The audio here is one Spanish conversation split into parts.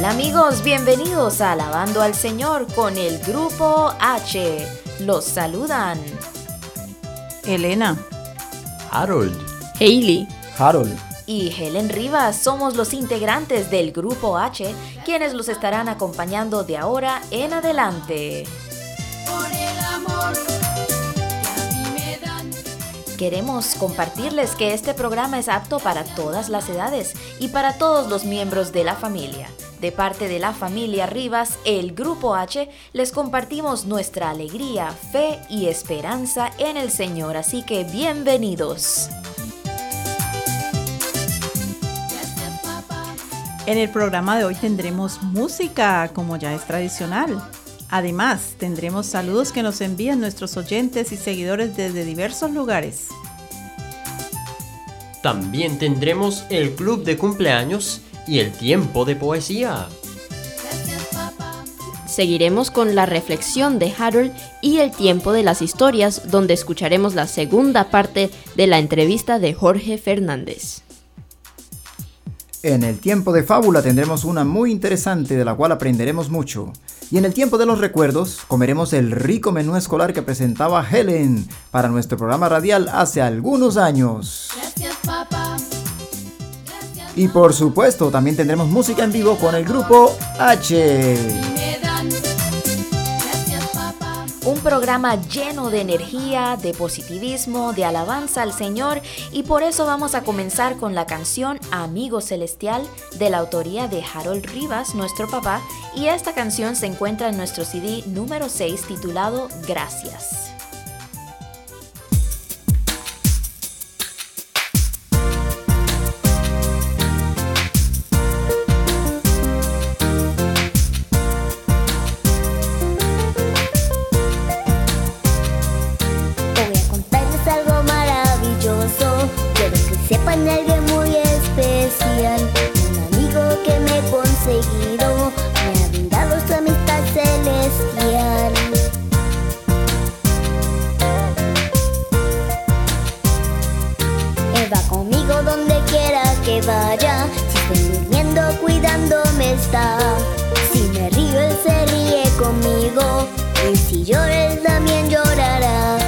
Hola amigos, bienvenidos a Alabando al Señor con el Grupo H. Los saludan Elena, Harold, Hailey, Harold. y Helen Rivas. Somos los integrantes del Grupo H, quienes los estarán acompañando de ahora en adelante. Queremos compartirles que este programa es apto para todas las edades y para todos los miembros de la familia. De parte de la familia Rivas, el Grupo H, les compartimos nuestra alegría, fe y esperanza en el Señor, así que bienvenidos. en el programa de hoy tendremos música, como ya es tradicional. Además, tendremos saludos que nos envían nuestros oyentes y seguidores desde diversos lugares. También tendremos el club de cumpleaños y el tiempo de poesía. Seguiremos con la reflexión de Harold y el tiempo de las historias, donde escucharemos la segunda parte de la entrevista de Jorge Fernández. En el tiempo de fábula tendremos una muy interesante de la cual aprenderemos mucho. Y en el tiempo de los recuerdos comeremos el rico menú escolar que presentaba Helen para nuestro programa radial hace algunos años. Y por supuesto también tendremos música en vivo con el grupo H. Un programa lleno de energía, de positivismo, de alabanza al Señor y por eso vamos a comenzar con la canción Amigo Celestial de la autoría de Harold Rivas, nuestro papá, y esta canción se encuentra en nuestro CD número 6 titulado Gracias. Quiero que sepan algo muy especial. Un amigo que me he conseguido me ha brindado su amistad celestial. Él va conmigo donde quiera que vaya. Si estoy durmiendo, cuidándome está. Si me río, él se ríe conmigo. Y si lloro, él también llorará.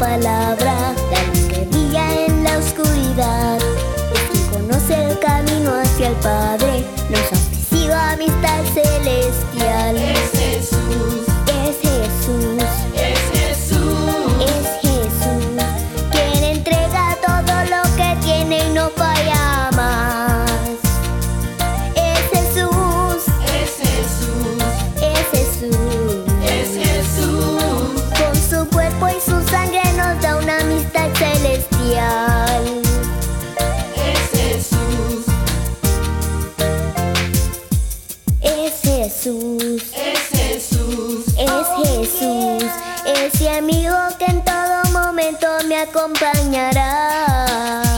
Fe, Es Jesús. Es Jesús. Ese amigo que en todo momento me acompañará.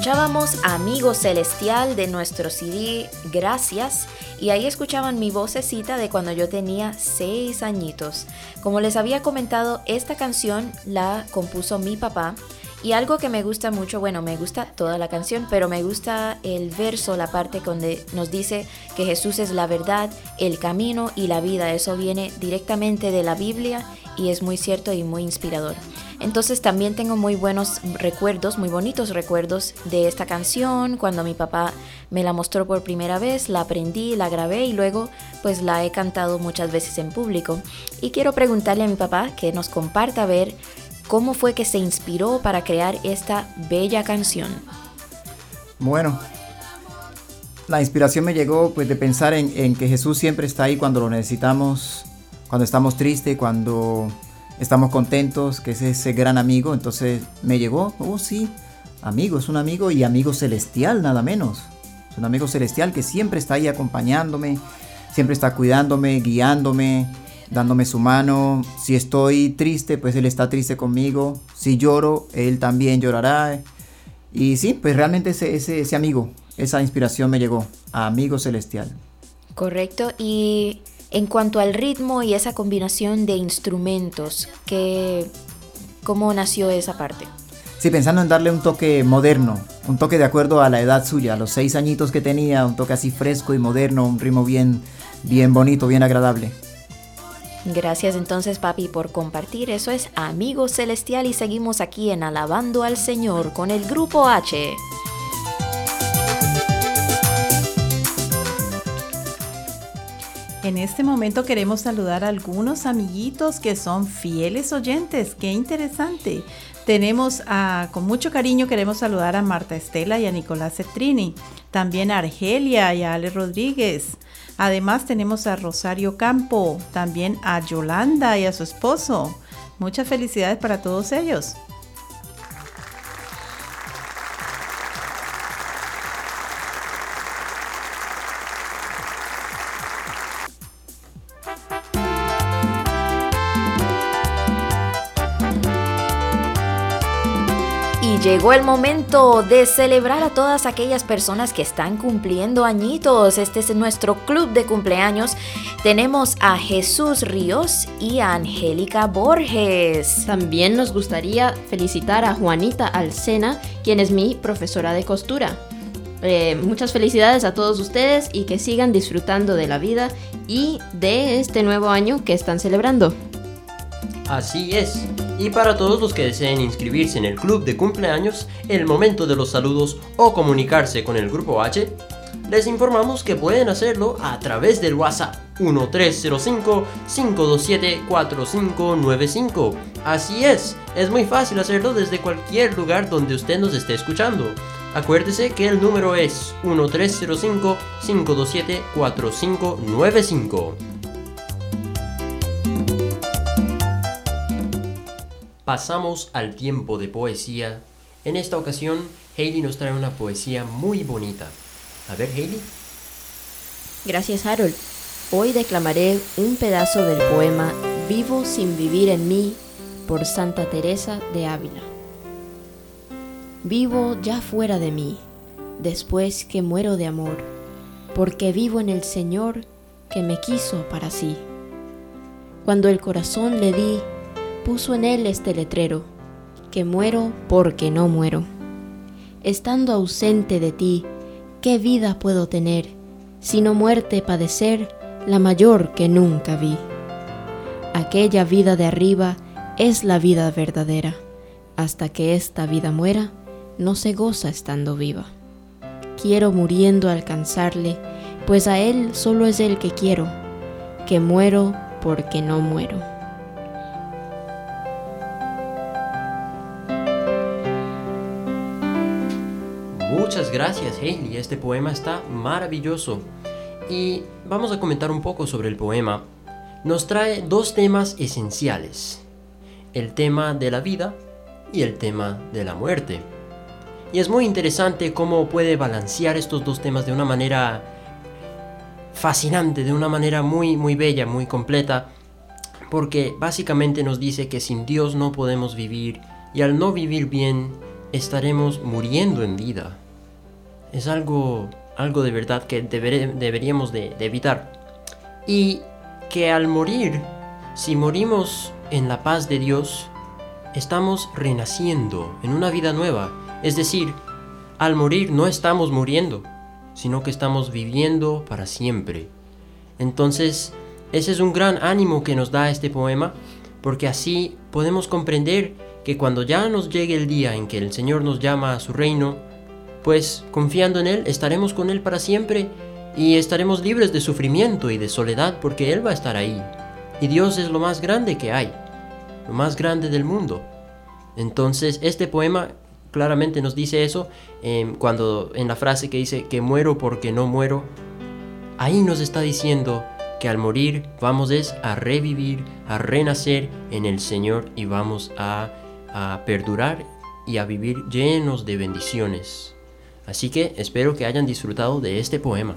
Escuchábamos Amigo Celestial de nuestro CD Gracias y ahí escuchaban mi vocecita de cuando yo tenía 6 añitos. Como les había comentado, esta canción la compuso mi papá y algo que me gusta mucho, bueno, me gusta toda la canción, pero me gusta el verso, la parte donde nos dice que Jesús es la verdad, el camino y la vida. Eso viene directamente de la Biblia y es muy cierto y muy inspirador. Entonces también tengo muy buenos recuerdos, muy bonitos recuerdos de esta canción. Cuando mi papá me la mostró por primera vez, la aprendí, la grabé y luego pues la he cantado muchas veces en público. Y quiero preguntarle a mi papá que nos comparta a ver cómo fue que se inspiró para crear esta bella canción. Bueno, la inspiración me llegó pues de pensar en, en que Jesús siempre está ahí cuando lo necesitamos, cuando estamos tristes, cuando estamos contentos, que es ese gran amigo. Entonces me llegó, oh sí, amigo, es un amigo y amigo celestial, nada menos. Es un amigo celestial que siempre está ahí acompañándome, siempre está cuidándome, guiándome, dándome su mano. Si estoy triste, pues Él está triste conmigo. Si lloro, Él también llorará. Y sí, pues realmente ese, ese, amigo, esa inspiración me llegó, amigo celestial. Correcto, y en cuanto al ritmo y esa combinación de instrumentos, que, ¿cómo nació esa parte? Sí, pensando en darle un toque moderno, un toque de acuerdo a la edad suya, a los seis añitos que tenía, un toque así fresco y moderno, un ritmo bien, bien bonito, bien agradable. Gracias entonces papi por compartir. Eso es Amigo Celestial y seguimos aquí en Alabando al Señor con el Grupo H. En este momento queremos saludar a algunos amiguitos que son fieles oyentes. Qué interesante. Tenemos a, con mucho cariño queremos saludar a Marta Estela y a Nicolás Cetrini. También a Argelia y a Ale Rodríguez. Además tenemos a Rosario Campo, también a Yolanda y a su esposo. Muchas felicidades para todos ellos. Llegó el momento de celebrar a todas aquellas personas que están cumpliendo añitos. Este es nuestro club de cumpleaños. Tenemos a Jesús Ríos y a Angélica Borges. También nos gustaría felicitar a Juanita Alcena, quien es mi profesora de costura. Eh, muchas felicidades a todos ustedes y que sigan disfrutando de la vida y de este nuevo año que están celebrando. Así es. Y para todos los que deseen inscribirse en el club de cumpleaños, el momento de los saludos o comunicarse con el grupo H, les informamos que pueden hacerlo a través del WhatsApp 1305-527-4595. Así es, es muy fácil hacerlo desde cualquier lugar donde usted nos esté escuchando. Acuérdese que el número es 1305-527-4595. Pasamos al tiempo de poesía. En esta ocasión, Hailey nos trae una poesía muy bonita. A ver, Hailey. Gracias, Harold. Hoy declamaré un pedazo del poema Vivo sin vivir en mí por Santa Teresa de Ávila. Vivo ya fuera de mí, después que muero de amor, porque vivo en el Señor que me quiso para sí. Cuando el corazón le di puso en él este letrero, que muero porque no muero. Estando ausente de ti, ¿qué vida puedo tener, sino muerte padecer, la mayor que nunca vi? Aquella vida de arriba es la vida verdadera, hasta que esta vida muera, no se goza estando viva. Quiero muriendo alcanzarle, pues a él solo es el que quiero, que muero porque no muero. Muchas gracias, Hailey. Este poema está maravilloso. Y vamos a comentar un poco sobre el poema. Nos trae dos temas esenciales. El tema de la vida y el tema de la muerte. Y es muy interesante cómo puede balancear estos dos temas de una manera fascinante, de una manera muy, muy bella, muy completa. Porque básicamente nos dice que sin Dios no podemos vivir y al no vivir bien estaremos muriendo en vida. Es algo, algo de verdad que deberíamos de, de evitar. Y que al morir, si morimos en la paz de Dios, estamos renaciendo en una vida nueva. Es decir, al morir no estamos muriendo, sino que estamos viviendo para siempre. Entonces, ese es un gran ánimo que nos da este poema, porque así podemos comprender que cuando ya nos llegue el día en que el Señor nos llama a su reino, pues confiando en Él estaremos con Él para siempre y estaremos libres de sufrimiento y de soledad porque Él va a estar ahí. Y Dios es lo más grande que hay, lo más grande del mundo. Entonces este poema claramente nos dice eso em, cuando en la frase que dice que muero porque no muero, ahí nos está diciendo que al morir vamos es a revivir, a renacer en el Señor y vamos a, a perdurar y a vivir llenos de bendiciones. Así que espero que hayan disfrutado de este poema.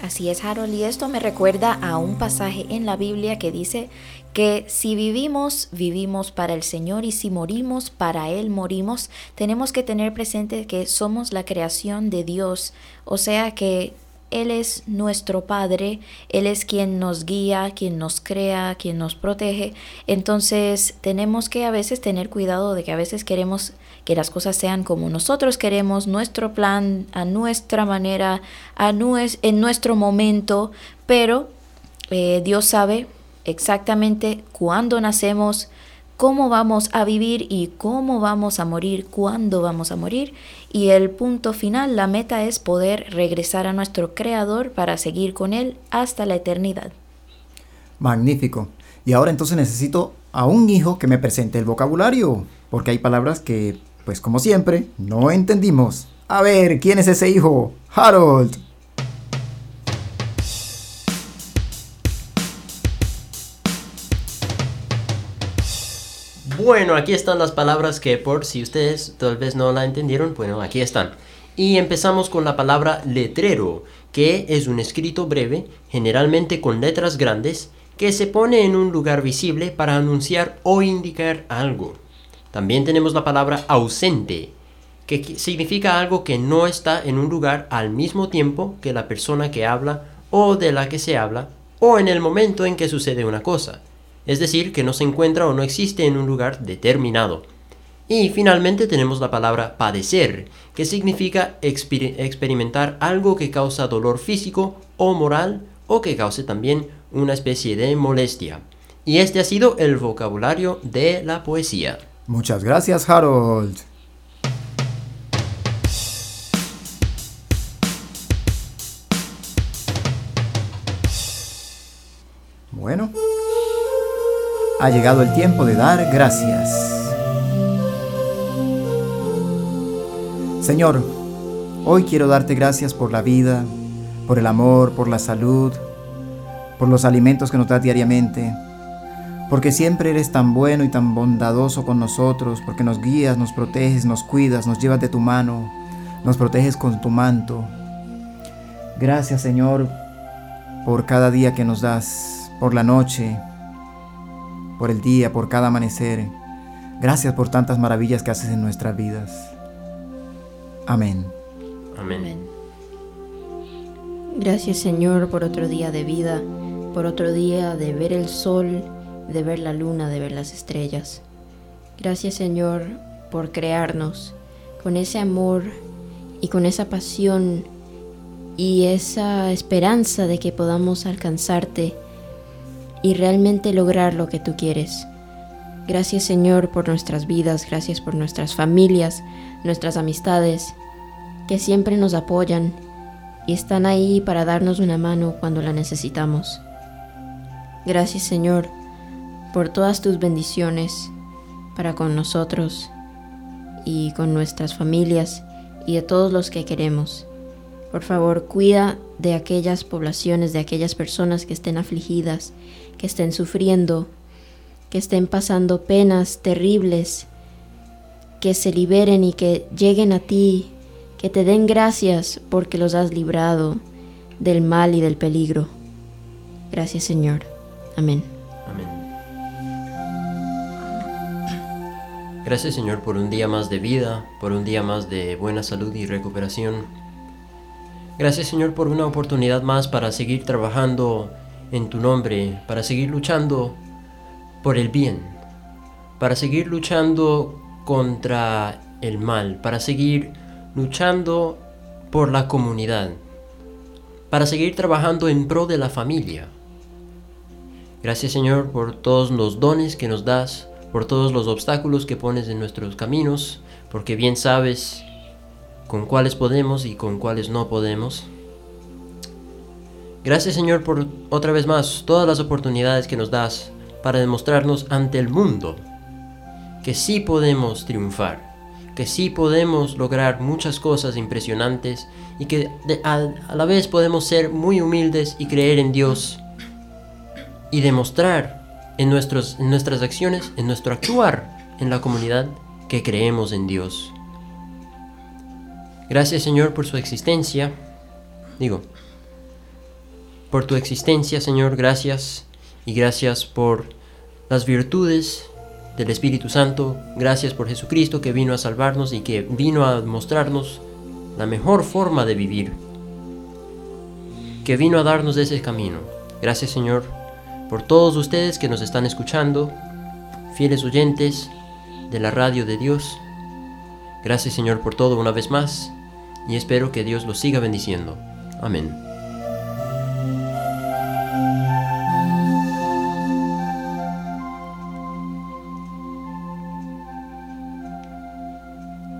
Así es, Harold, y esto me recuerda a un pasaje en la Biblia que dice que si vivimos, vivimos para el Señor y si morimos, para Él morimos. Tenemos que tener presente que somos la creación de Dios, o sea que él es nuestro Padre, Él es quien nos guía, quien nos crea, quien nos protege. Entonces tenemos que a veces tener cuidado de que a veces queremos que las cosas sean como nosotros queremos, nuestro plan, a nuestra manera, a en nuestro momento, pero eh, Dios sabe exactamente cuándo nacemos, cómo vamos a vivir y cómo vamos a morir, cuándo vamos a morir. Y el punto final, la meta es poder regresar a nuestro Creador para seguir con Él hasta la eternidad. Magnífico. Y ahora entonces necesito a un hijo que me presente el vocabulario, porque hay palabras que, pues como siempre, no entendimos. A ver, ¿quién es ese hijo? Harold. Bueno, aquí están las palabras que por si ustedes tal vez no la entendieron, bueno, aquí están. Y empezamos con la palabra letrero, que es un escrito breve, generalmente con letras grandes, que se pone en un lugar visible para anunciar o indicar algo. También tenemos la palabra ausente, que significa algo que no está en un lugar al mismo tiempo que la persona que habla o de la que se habla, o en el momento en que sucede una cosa es decir, que no se encuentra o no existe en un lugar determinado. Y finalmente tenemos la palabra padecer, que significa experimentar algo que causa dolor físico o moral o que cause también una especie de molestia. Y este ha sido el vocabulario de la poesía. Muchas gracias, Harold. Bueno, ha llegado el tiempo de dar gracias. Señor, hoy quiero darte gracias por la vida, por el amor, por la salud, por los alimentos que nos das diariamente, porque siempre eres tan bueno y tan bondadoso con nosotros, porque nos guías, nos proteges, nos cuidas, nos llevas de tu mano, nos proteges con tu manto. Gracias Señor por cada día que nos das, por la noche, por el día, por cada amanecer. Gracias por tantas maravillas que haces en nuestras vidas. Amén. Amén. Gracias Señor por otro día de vida, por otro día de ver el sol, de ver la luna, de ver las estrellas. Gracias Señor por crearnos con ese amor y con esa pasión y esa esperanza de que podamos alcanzarte y realmente lograr lo que tú quieres. Gracias Señor por nuestras vidas, gracias por nuestras familias, nuestras amistades, que siempre nos apoyan y están ahí para darnos una mano cuando la necesitamos. Gracias Señor por todas tus bendiciones para con nosotros y con nuestras familias y de todos los que queremos. Por favor, cuida de aquellas poblaciones, de aquellas personas que estén afligidas, que estén sufriendo, que estén pasando penas terribles, que se liberen y que lleguen a ti, que te den gracias porque los has librado del mal y del peligro. Gracias Señor. Amén. Gracias Señor por un día más de vida, por un día más de buena salud y recuperación. Gracias Señor por una oportunidad más para seguir trabajando en tu nombre, para seguir luchando por el bien, para seguir luchando contra el mal, para seguir luchando por la comunidad, para seguir trabajando en pro de la familia. Gracias Señor por todos los dones que nos das, por todos los obstáculos que pones en nuestros caminos, porque bien sabes con cuáles podemos y con cuáles no podemos. Gracias Señor por otra vez más todas las oportunidades que nos das para demostrarnos ante el mundo que sí podemos triunfar que sí podemos lograr muchas cosas impresionantes y que a, la vez podemos ser muy humildes y creer en Dios y demostrar en, nuestros, en nuestras acciones, en nuestro actuar en la comunidad que creemos en Dios. Gracias Señor por su existencia. Digo, por tu existencia Señor, gracias y gracias por las virtudes del Espíritu Santo, gracias por Jesucristo que vino a salvarnos y que vino a mostrarnos la mejor forma de vivir, que vino a darnos ese camino. Gracias Señor por todos ustedes que nos están escuchando, fieles oyentes de la radio de Dios. Gracias Señor por todo una vez más y espero que Dios los siga bendiciendo. Amén.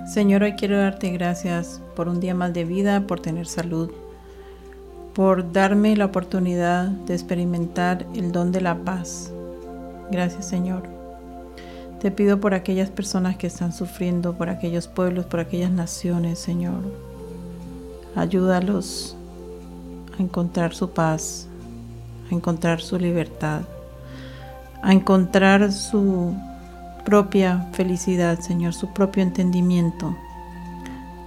Señor, hoy quiero darte gracias por un día más de vida, por tener salud, por darme la oportunidad de experimentar el don de la paz. Gracias, Señor. Te pido por aquellas personas que están sufriendo, por aquellos pueblos, por aquellas naciones, Señor. Ayúdalos a encontrar su paz, a encontrar su libertad, a encontrar su propia felicidad, Señor, su propio entendimiento.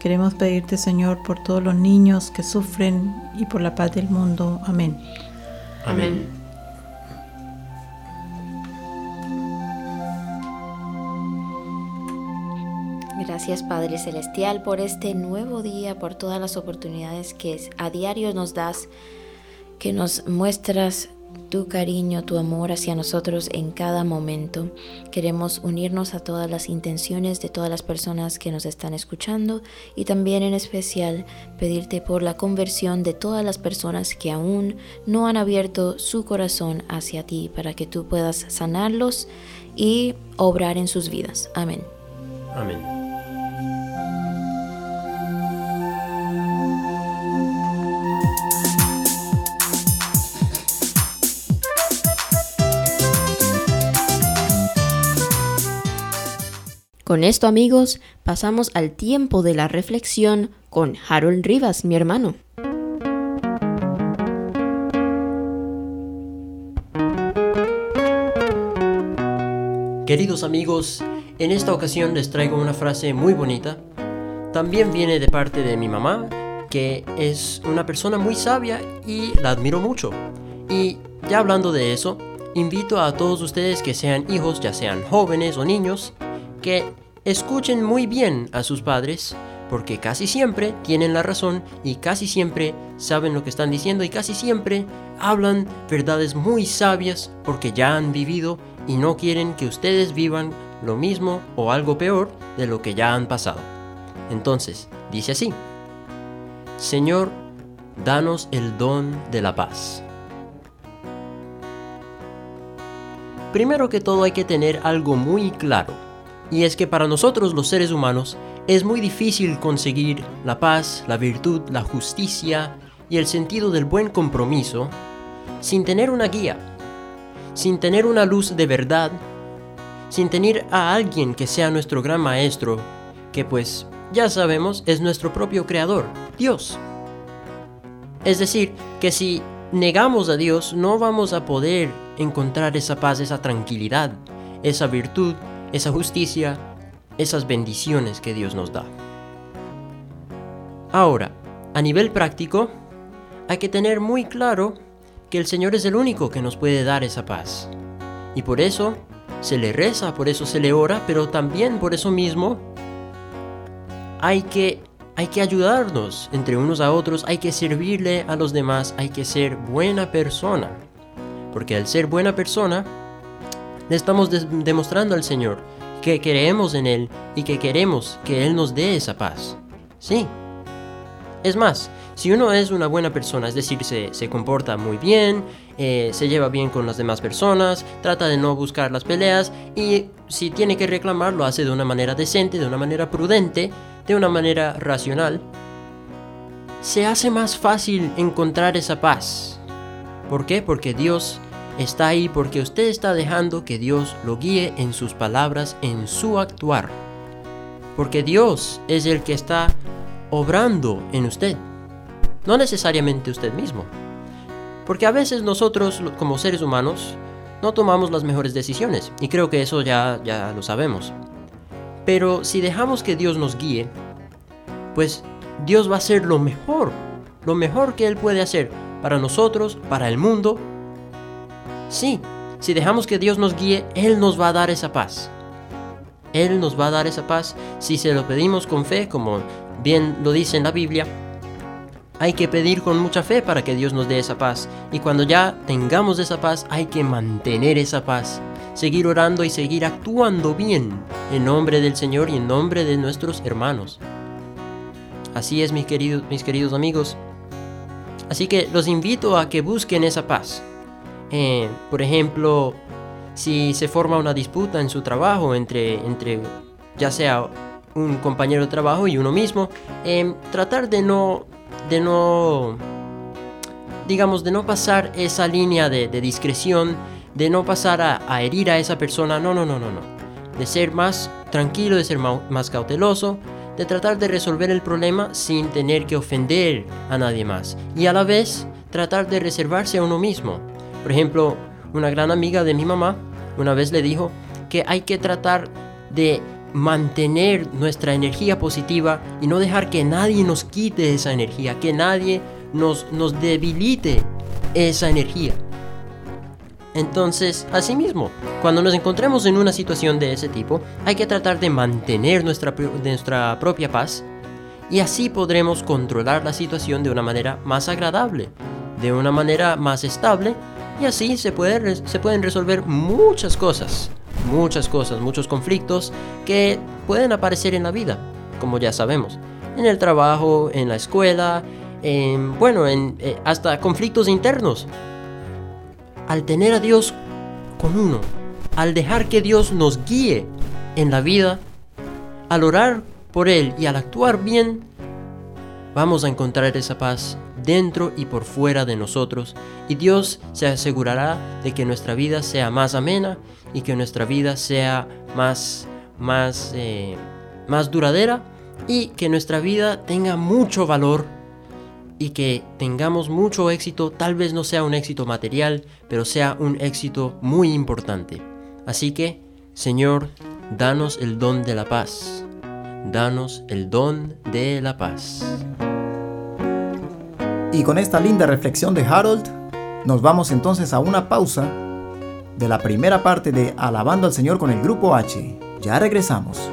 Queremos pedirte, Señor, por todos los niños que sufren y por la paz del mundo. Amén. Amén. Gracias Padre Celestial por este nuevo día, por todas las oportunidades que a diario nos das, que nos muestras tu cariño, tu amor hacia nosotros en cada momento. Queremos unirnos a todas las intenciones de todas las personas que nos están escuchando y también en especial pedirte por la conversión de todas las personas que aún no han abierto su corazón hacia ti para que tú puedas sanarlos y obrar en sus vidas. Amén. Amén. Con esto amigos, pasamos al tiempo de la reflexión con Harold Rivas, mi hermano. Queridos amigos, en esta ocasión les traigo una frase muy bonita. También viene de parte de mi mamá, que es una persona muy sabia y la admiro mucho. Y ya hablando de eso, invito a todos ustedes que sean hijos, ya sean jóvenes o niños, que escuchen muy bien a sus padres, porque casi siempre tienen la razón y casi siempre saben lo que están diciendo y casi siempre hablan verdades muy sabias porque ya han vivido y no quieren que ustedes vivan lo mismo o algo peor de lo que ya han pasado. Entonces, dice así, Señor, danos el don de la paz. Primero que todo hay que tener algo muy claro y es que para nosotros los seres humanos es muy difícil conseguir la paz, la virtud, la justicia y el sentido del buen compromiso sin tener una guía, sin tener una luz de verdad, sin tener a alguien que sea nuestro gran maestro, que pues ya sabemos es nuestro propio creador, Dios. Es decir, que si negamos a Dios no vamos a poder encontrar esa paz, esa tranquilidad, esa virtud esa justicia, esas bendiciones que Dios nos da. Ahora, a nivel práctico, hay que tener muy claro que el Señor es el único que nos puede dar esa paz. Y por eso se le reza, por eso se le ora, pero también por eso mismo hay que, hay que ayudarnos entre unos a otros, hay que servirle a los demás, hay que ser buena persona. Porque al ser buena persona, le estamos demostrando al Señor que creemos en Él y que queremos que Él nos dé esa paz. Sí. Es más, si uno es una buena persona, es decir, se, comporta muy bien, eh, se lleva bien con las demás personas, trata de no buscar las peleas y si tiene que reclamar lo hace de una manera decente, de una manera prudente, de una manera racional, se hace más fácil encontrar esa paz. ¿Por qué? Porque Dios está ahí, porque usted está dejando que Dios lo guíe en sus palabras, en su actuar. Porque Dios es el que está obrando en usted no necesariamente usted mismo. Porque a veces nosotros, como seres humanos, no tomamos las mejores decisiones, y creo que eso ya, ya lo sabemos. Pero si dejamos que Dios nos guíe, pues Dios va a hacer lo mejor, lo mejor que Él puede hacer para nosotros, para el mundo. Sí, si dejamos que Dios nos guíe, Él nos va a dar esa paz. Él nos va a dar esa paz si se lo pedimos con fe, como bien lo dice en la Biblia, hay que pedir con mucha fe para que Dios nos dé esa paz. Y cuando ya tengamos esa paz, hay que mantener esa paz. Seguir orando y seguir actuando bien en nombre del Señor y en nombre de nuestros hermanos. Así es, mis queridos, mis queridos amigos. Así que los invito a que busquen esa paz. Eh, por ejemplo, si se forma una disputa en su trabajo entre, entre ya sea un compañero de trabajo y uno mismo, eh, tratar de no de no, digamos, de no pasar esa línea de, discreción, de no pasar a, herir a esa persona, no, no, no, no, no. De ser más tranquilo, de ser más cauteloso, de tratar de resolver el problema sin tener que ofender a nadie más. Y a la vez, tratar de reservarse a uno mismo. Por ejemplo, una gran amiga de mi mamá una vez le dijo que hay que tratar de mantener nuestra energía positiva y no dejar que nadie nos quite esa energía, que nadie nos, nos debilite esa energía. Entonces, asimismo, cuando nos encontremos en una situación de ese tipo, hay que tratar de mantener nuestra, nuestra propia paz y así podremos controlar la situación de una manera más agradable, de una manera más estable y así se, se pueden resolver muchas cosas muchas cosas, muchos conflictos que pueden aparecer en la vida, como ya sabemos, en el trabajo, en la escuela, en, bueno, en, eh, hasta conflictos internos. Al tener a Dios con uno, al dejar que Dios nos guíe en la vida, al orar por Él y al actuar bien, vamos a encontrar esa paz dentro y por fuera de nosotros y Dios se asegurará de que nuestra vida sea más amena y que nuestra vida sea más, más, eh, más duradera y que nuestra vida tenga mucho valor y que tengamos mucho éxito, tal vez no sea un éxito material, pero sea un éxito muy importante. Así que, Señor, danos el don de la paz. Danos el don de la paz. Y con esta linda reflexión de Harold, nos vamos entonces a una pausa de la primera parte de Alabando al Señor con el grupo H. Ya regresamos.